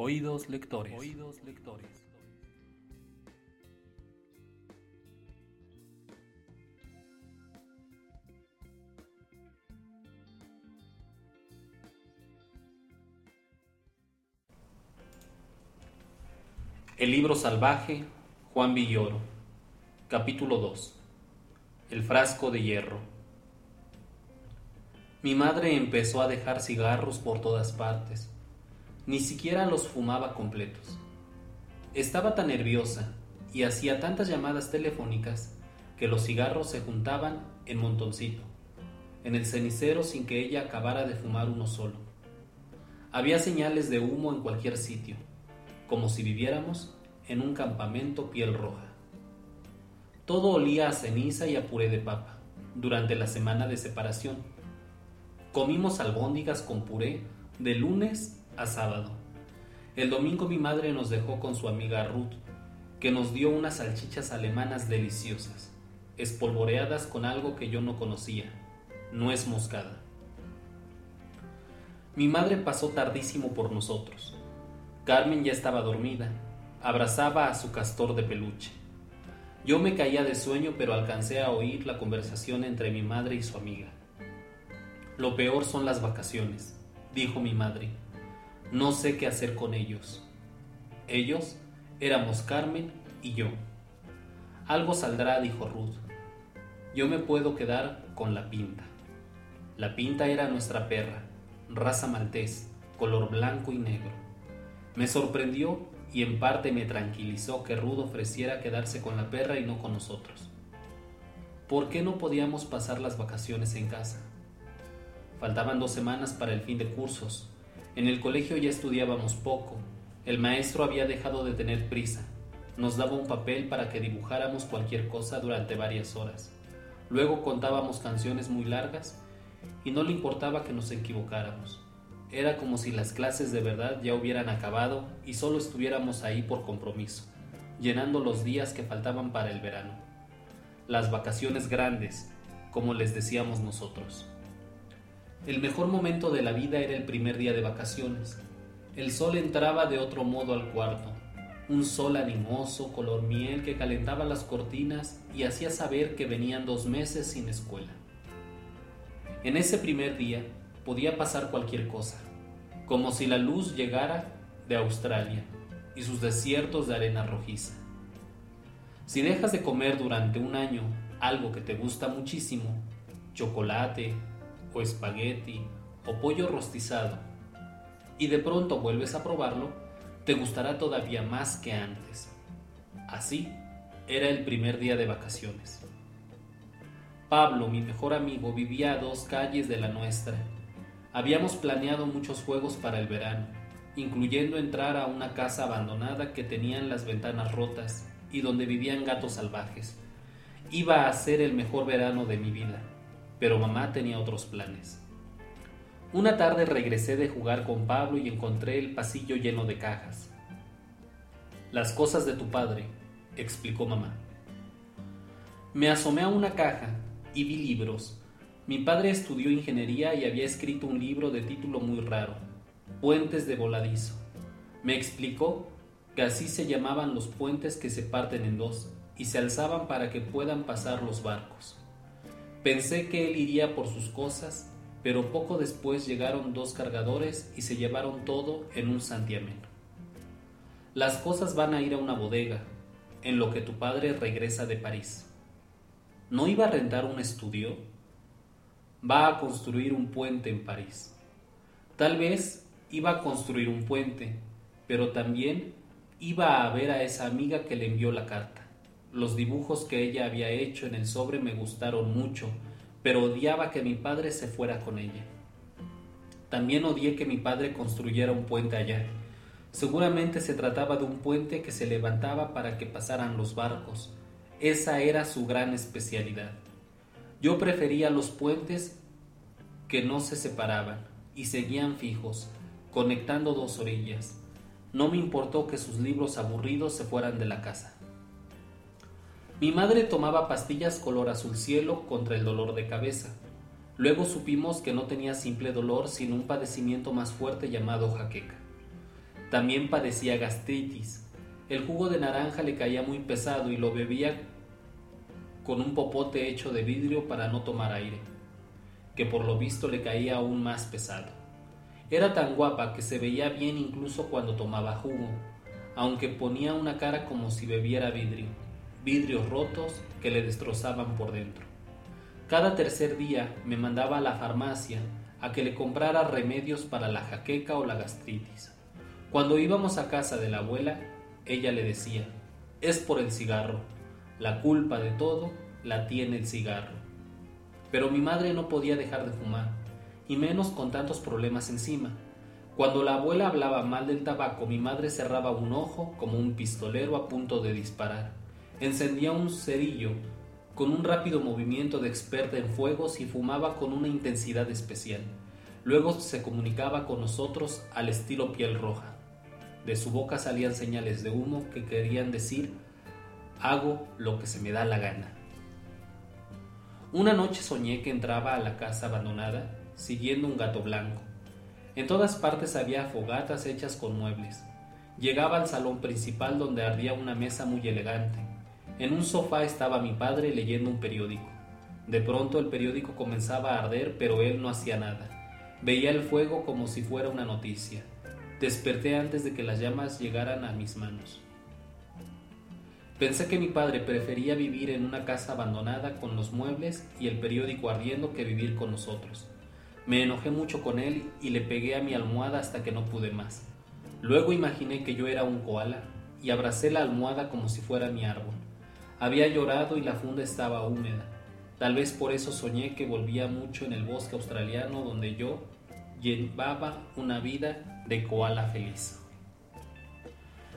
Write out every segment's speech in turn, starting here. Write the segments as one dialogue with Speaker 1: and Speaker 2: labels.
Speaker 1: Oídos lectores. Oídos lectores. El libro salvaje, Juan Villoro. Capítulo 2. El frasco de hierro. Mi madre empezó a dejar cigarros por todas partes. Ni siquiera los fumaba completos. Estaba tan nerviosa y hacía tantas llamadas telefónicas que los cigarros se juntaban en montoncito, en el cenicero sin que ella acabara de fumar uno solo. Había señales de humo en cualquier sitio, como si viviéramos en un campamento piel roja. Todo olía a ceniza y a puré de papa durante la semana de separación Comimos albóndigas con puré de lunes a sábado. El domingo mi madre nos dejó con su amiga Ruth, que nos dio unas salchichas alemanas deliciosas, espolvoreadas con algo que yo no conocía, nuez moscada. Mi madre pasó tardísimo por nosotros. Carmen ya estaba dormida, abrazaba a su castor de peluche. Yo me caía de sueño, pero alcancé a oír la conversación entre mi madre y su amiga. Lo peor son las vacaciones, dijo mi madre. No sé qué hacer con ellos. Ellos éramos Carmen y yo. Algo saldrá, dijo Ruth. Yo me puedo quedar con la pinta. La pinta era nuestra perra, raza maltés, color blanco y negro. Me sorprendió y en parte me tranquilizó que Ruth ofreciera quedarse con la perra y no con nosotros. ¿Por qué no podíamos pasar las vacaciones en casa? Faltaban dos semanas para el fin de cursos. En el colegio ya estudiábamos poco. El maestro había dejado de tener prisa. Nos daba un papel para que dibujáramos cualquier cosa durante varias horas. Luego contábamos canciones muy largas y no le importaba que nos equivocáramos. Era como si las clases de verdad ya hubieran acabado y solo estuviéramos ahí por compromiso, llenando los días que faltaban para el verano. Las vacaciones grandes, como les decíamos nosotros. El mejor momento de la vida era el primer día de vacaciones. El sol entraba de otro modo al cuarto, un sol animoso, color miel que calentaba las cortinas y hacía saber que venían dos meses sin escuela. En ese primer día podía pasar cualquier cosa, como si la luz llegara de Australia y sus desiertos de arena rojiza. Si dejas de comer durante un año algo que te gusta muchísimo, chocolate, o espagueti o pollo rostizado y de pronto vuelves a probarlo, te gustará todavía más que antes. Así era el primer día de vacaciones. Pablo, mi mejor amigo, vivía a dos calles de la nuestra. Habíamos planeado muchos juegos para el verano, incluyendo entrar a una casa abandonada que tenían las ventanas rotas y donde vivían gatos salvajes. Iba a ser el mejor verano de mi vida pero mamá tenía otros planes. Una tarde regresé de jugar con Pablo y encontré el pasillo lleno de cajas. Las cosas de tu padre, explicó mamá. Me asomé a una caja y vi libros. Mi padre estudió ingeniería y había escrito un libro de título muy raro, Puentes de Voladizo. Me explicó que así se llamaban los puentes que se parten en dos y se alzaban para que puedan pasar los barcos. Pensé que él iría por sus cosas, pero poco después llegaron dos cargadores y se llevaron todo en un santiamén. Las cosas van a ir a una bodega, en lo que tu padre regresa de París. ¿No iba a rentar un estudio? Va a construir un puente en París. Tal vez iba a construir un puente, pero también iba a ver a esa amiga que le envió la carta. Los dibujos que ella había hecho en el sobre me gustaron mucho, pero odiaba que mi padre se fuera con ella. También odié que mi padre construyera un puente allá. Seguramente se trataba de un puente que se levantaba para que pasaran los barcos. Esa era su gran especialidad. Yo prefería los puentes que no se separaban y seguían fijos, conectando dos orillas. No me importó que sus libros aburridos se fueran de la casa. Mi madre tomaba pastillas color azul cielo contra el dolor de cabeza. Luego supimos que no tenía simple dolor, sino un padecimiento más fuerte llamado jaqueca. También padecía gastritis. El jugo de naranja le caía muy pesado y lo bebía con un popote hecho de vidrio para no tomar aire, que por lo visto le caía aún más pesado. Era tan guapa que se veía bien incluso cuando tomaba jugo, aunque ponía una cara como si bebiera vidrio, vidrios rotos que le destrozaban por dentro. Cada tercer día me mandaba a la farmacia a que le comprara remedios para la jaqueca o la gastritis. Cuando íbamos a casa de la abuela, ella le decía, es por el cigarro, la culpa de todo la tiene el cigarro. Pero mi madre no podía dejar de fumar, y menos con tantos problemas encima. Cuando la abuela hablaba mal del tabaco, mi madre cerraba un ojo como un pistolero a punto de disparar. Encendía un cerillo con un rápido movimiento de experta en fuegos y fumaba con una intensidad especial. Luego se comunicaba con nosotros al estilo piel roja. De su boca salían señales de humo que querían decir hago lo que se me da la gana. Una noche soñé que entraba a la casa abandonada siguiendo un gato blanco. En todas partes había fogatas hechas con muebles. Llegaba al salón principal donde ardía una mesa muy elegante. En un sofá estaba mi padre leyendo un periódico. De pronto el periódico comenzaba a arder, pero él no hacía nada. Veía el fuego como si fuera una noticia. Desperté antes de que las llamas llegaran a mis manos. Pensé que mi padre prefería vivir en una casa abandonada con los muebles y el periódico ardiendo que vivir con nosotros. Me enojé mucho con él y le pegué a mi almohada hasta que no pude más. Luego imaginé que yo era un koala y abracé la almohada como si fuera mi árbol. Había llorado y la funda estaba húmeda. Tal vez por eso soñé que volvía mucho en el bosque australiano donde yo llevaba una vida de koala feliz.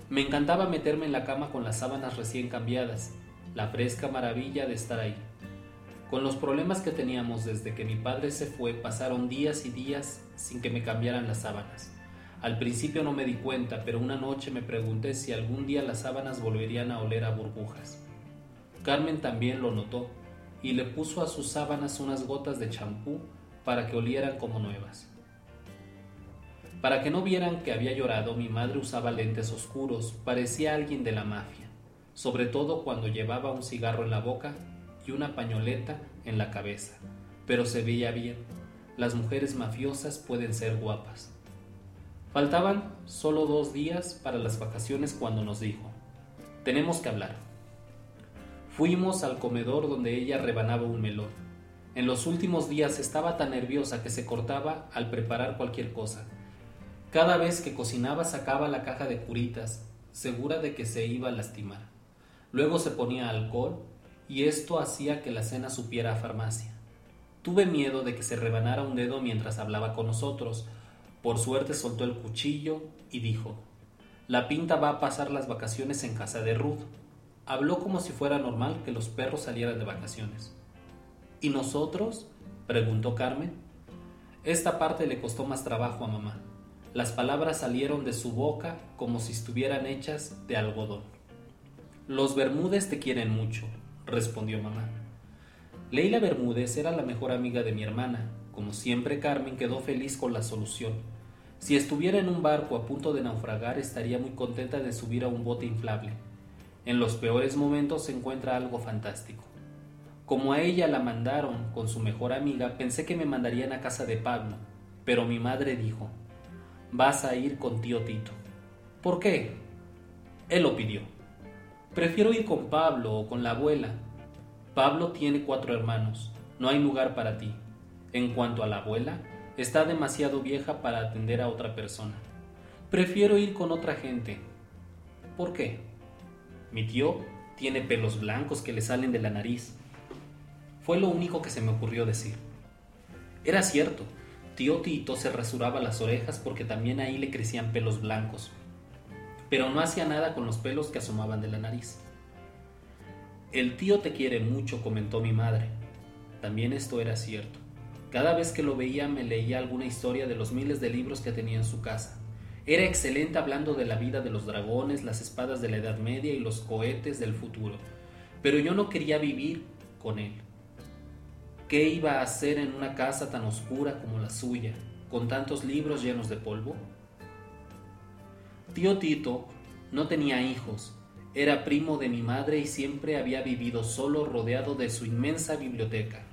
Speaker 1: Me encantaba meterme en la cama con las sábanas recién cambiadas, la fresca maravilla de estar ahí. Con los problemas que teníamos desde que mi padre se fue, pasaron días y días sin que me cambiaran las sábanas. Al principio no me di cuenta, pero una noche me pregunté si algún día las sábanas volverían a oler a burbujas. Carmen también lo notó y le puso a sus sábanas unas gotas de champú para que olieran como nuevas. Para que no vieran que había llorado, mi madre usaba lentes oscuros, parecía alguien de la mafia, sobre todo cuando llevaba un cigarro en la boca y una pañoleta en la cabeza, pero se veía bien. Las mujeres mafiosas pueden ser guapas. Faltaban solo dos días para las vacaciones cuando nos dijo, tenemos que hablar. Fuimos al comedor donde ella rebanaba un melón. En los últimos días estaba tan nerviosa que se cortaba al preparar cualquier cosa. Cada vez que cocinaba sacaba la caja de curitas, segura de que se iba a lastimar. Luego se ponía alcohol y esto hacía que la cena supiera a farmacia. Tuve miedo de que se rebanara un dedo mientras hablaba con nosotros. Por suerte soltó el cuchillo y dijo, La pinta va a pasar las vacaciones en casa de Ruth. Habló como si fuera normal que los perros salieran de vacaciones. ¿Y nosotros? preguntó Carmen. Esta parte le costó más trabajo a mamá. Las palabras salieron de su boca como si estuvieran hechas de algodón. Los Bermúdez te quieren mucho, respondió mamá. Leila Bermúdez era la mejor amiga de mi hermana. Como siempre, Carmen quedó feliz con la solución. Si estuviera en un barco a punto de naufragar, estaría muy contenta de subir a un bote inflable. En los peores momentos se encuentra algo fantástico. Como a ella la mandaron con su mejor amiga, pensé que me mandarían a casa de Pablo, pero mi madre dijo, vas a ir con tío Tito. ¿Por qué? Él lo pidió. Prefiero ir con Pablo o con la abuela. Pablo tiene cuatro hermanos, no hay lugar para ti. En cuanto a la abuela, está demasiado vieja para atender a otra persona. Prefiero ir con otra gente. ¿Por qué? Mi tío tiene pelos blancos que le salen de la nariz. Fue lo único que se me ocurrió decir. Era cierto, tío Tito se rasuraba las orejas porque también ahí le crecían pelos blancos, pero no hacía nada con los pelos que asomaban de la nariz. El tío te quiere mucho, comentó mi madre. También esto era cierto. Cada vez que lo veía me leía alguna historia de los miles de libros que tenía en su casa. Era excelente hablando de la vida de los dragones, las espadas de la Edad Media y los cohetes del futuro, pero yo no quería vivir con él. ¿Qué iba a hacer en una casa tan oscura como la suya, con tantos libros llenos de polvo? Tío Tito no tenía hijos, era primo de mi madre y siempre había vivido solo rodeado de su inmensa biblioteca.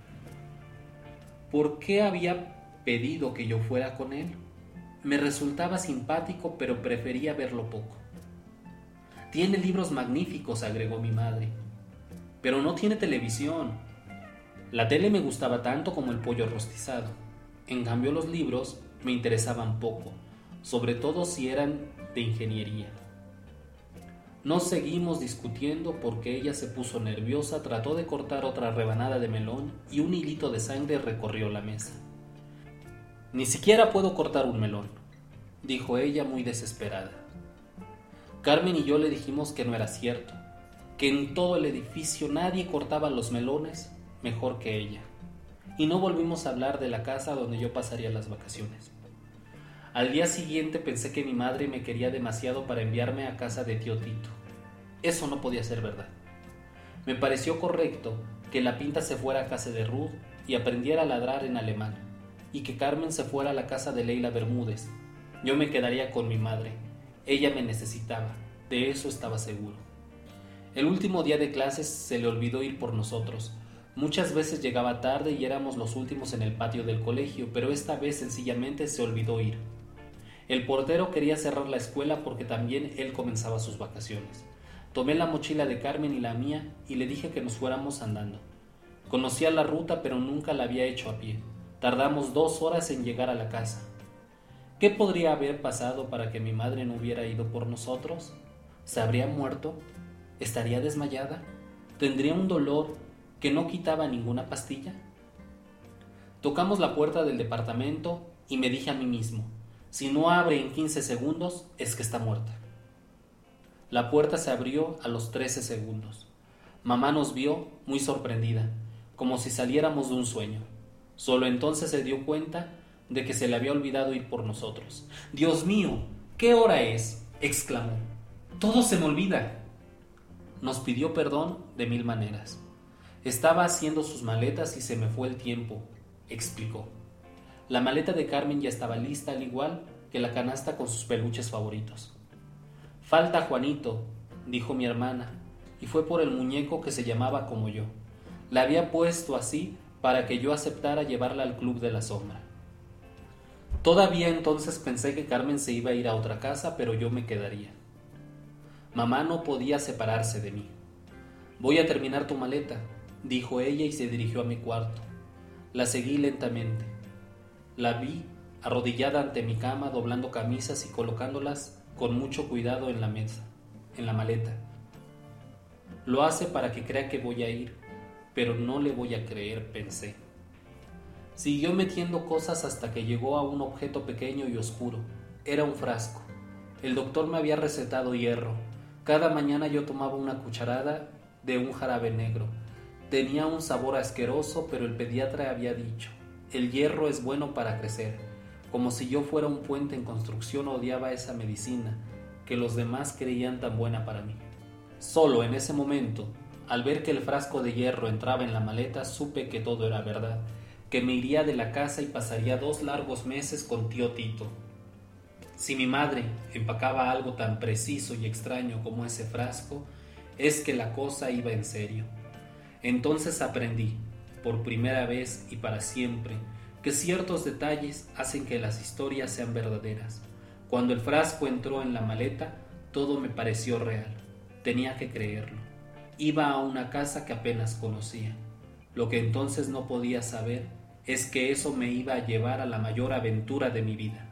Speaker 1: ¿Por qué había pedido que yo fuera con él? Me resultaba simpático, pero prefería verlo poco. Tiene libros magníficos, agregó mi madre, pero no tiene televisión. La tele me gustaba tanto como el pollo rostizado. En cambio los libros me interesaban poco, sobre todo si eran de ingeniería. Nos seguimos discutiendo porque ella se puso nerviosa, trató de cortar otra rebanada de melón y un hilito de sangre recorrió la mesa. Ni siquiera puedo cortar un melón, dijo ella muy desesperada. Carmen y yo le dijimos que no era cierto, que en todo el edificio nadie cortaba los melones mejor que ella. Y no volvimos a hablar de la casa donde yo pasaría las vacaciones. Al día siguiente pensé que mi madre me quería demasiado para enviarme a casa de tío Tito. Eso no podía ser verdad. Me pareció correcto que la pinta se fuera a casa de Ruth y aprendiera a ladrar en alemán, y que Carmen se fuera a la casa de Leila Bermúdez. Yo me quedaría con mi madre, ella me necesitaba, de eso estaba seguro. El último día de clases se le olvidó ir por nosotros. Muchas veces llegaba tarde y éramos los últimos en el patio del colegio, pero esta vez sencillamente se olvidó ir. El portero quería cerrar la escuela porque también él comenzaba sus vacaciones. Tomé la mochila de Carmen y la mía y le dije que nos fuéramos andando. Conocía la ruta pero nunca la había hecho a pie. Tardamos dos horas en llegar a la casa. ¿Qué podría haber pasado para que mi madre no hubiera ido por nosotros? ¿Se habría muerto? ¿Estaría desmayada? ¿Tendría un dolor que no quitaba ninguna pastilla? Tocamos la puerta del departamento y me dije a mí mismo, si no abre en 15 segundos es que está muerta. La puerta se abrió a los 13 segundos. Mamá nos vio muy sorprendida, como si saliéramos de un sueño. Solo entonces se dio cuenta de que se le había olvidado ir por nosotros. Dios mío, ¿qué hora es? exclamó. Todo se me olvida. Nos pidió perdón de mil maneras. Estaba haciendo sus maletas y se me fue el tiempo, explicó. La maleta de Carmen ya estaba lista al igual que la canasta con sus peluches favoritos. Falta Juanito, dijo mi hermana, y fue por el muñeco que se llamaba como yo. La había puesto así para que yo aceptara llevarla al Club de la Sombra. Todavía entonces pensé que Carmen se iba a ir a otra casa, pero yo me quedaría. Mamá no podía separarse de mí. Voy a terminar tu maleta, dijo ella y se dirigió a mi cuarto. La seguí lentamente. La vi arrodillada ante mi cama, doblando camisas y colocándolas con mucho cuidado en la mesa, en la maleta. Lo hace para que crea que voy a ir, pero no le voy a creer, pensé. Siguió metiendo cosas hasta que llegó a un objeto pequeño y oscuro. Era un frasco. El doctor me había recetado hierro. Cada mañana yo tomaba una cucharada de un jarabe negro. Tenía un sabor asqueroso, pero el pediatra había dicho, el hierro es bueno para crecer. Como si yo fuera un puente en construcción odiaba esa medicina que los demás creían tan buena para mí. Solo en ese momento, al ver que el frasco de hierro entraba en la maleta, supe que todo era verdad que me iría de la casa y pasaría dos largos meses con tío Tito. Si mi madre empacaba algo tan preciso y extraño como ese frasco, es que la cosa iba en serio. Entonces aprendí, por primera vez y para siempre, que ciertos detalles hacen que las historias sean verdaderas. Cuando el frasco entró en la maleta, todo me pareció real. Tenía que creerlo. Iba a una casa que apenas conocía. Lo que entonces no podía saber es que eso me iba a llevar a la mayor aventura de mi vida.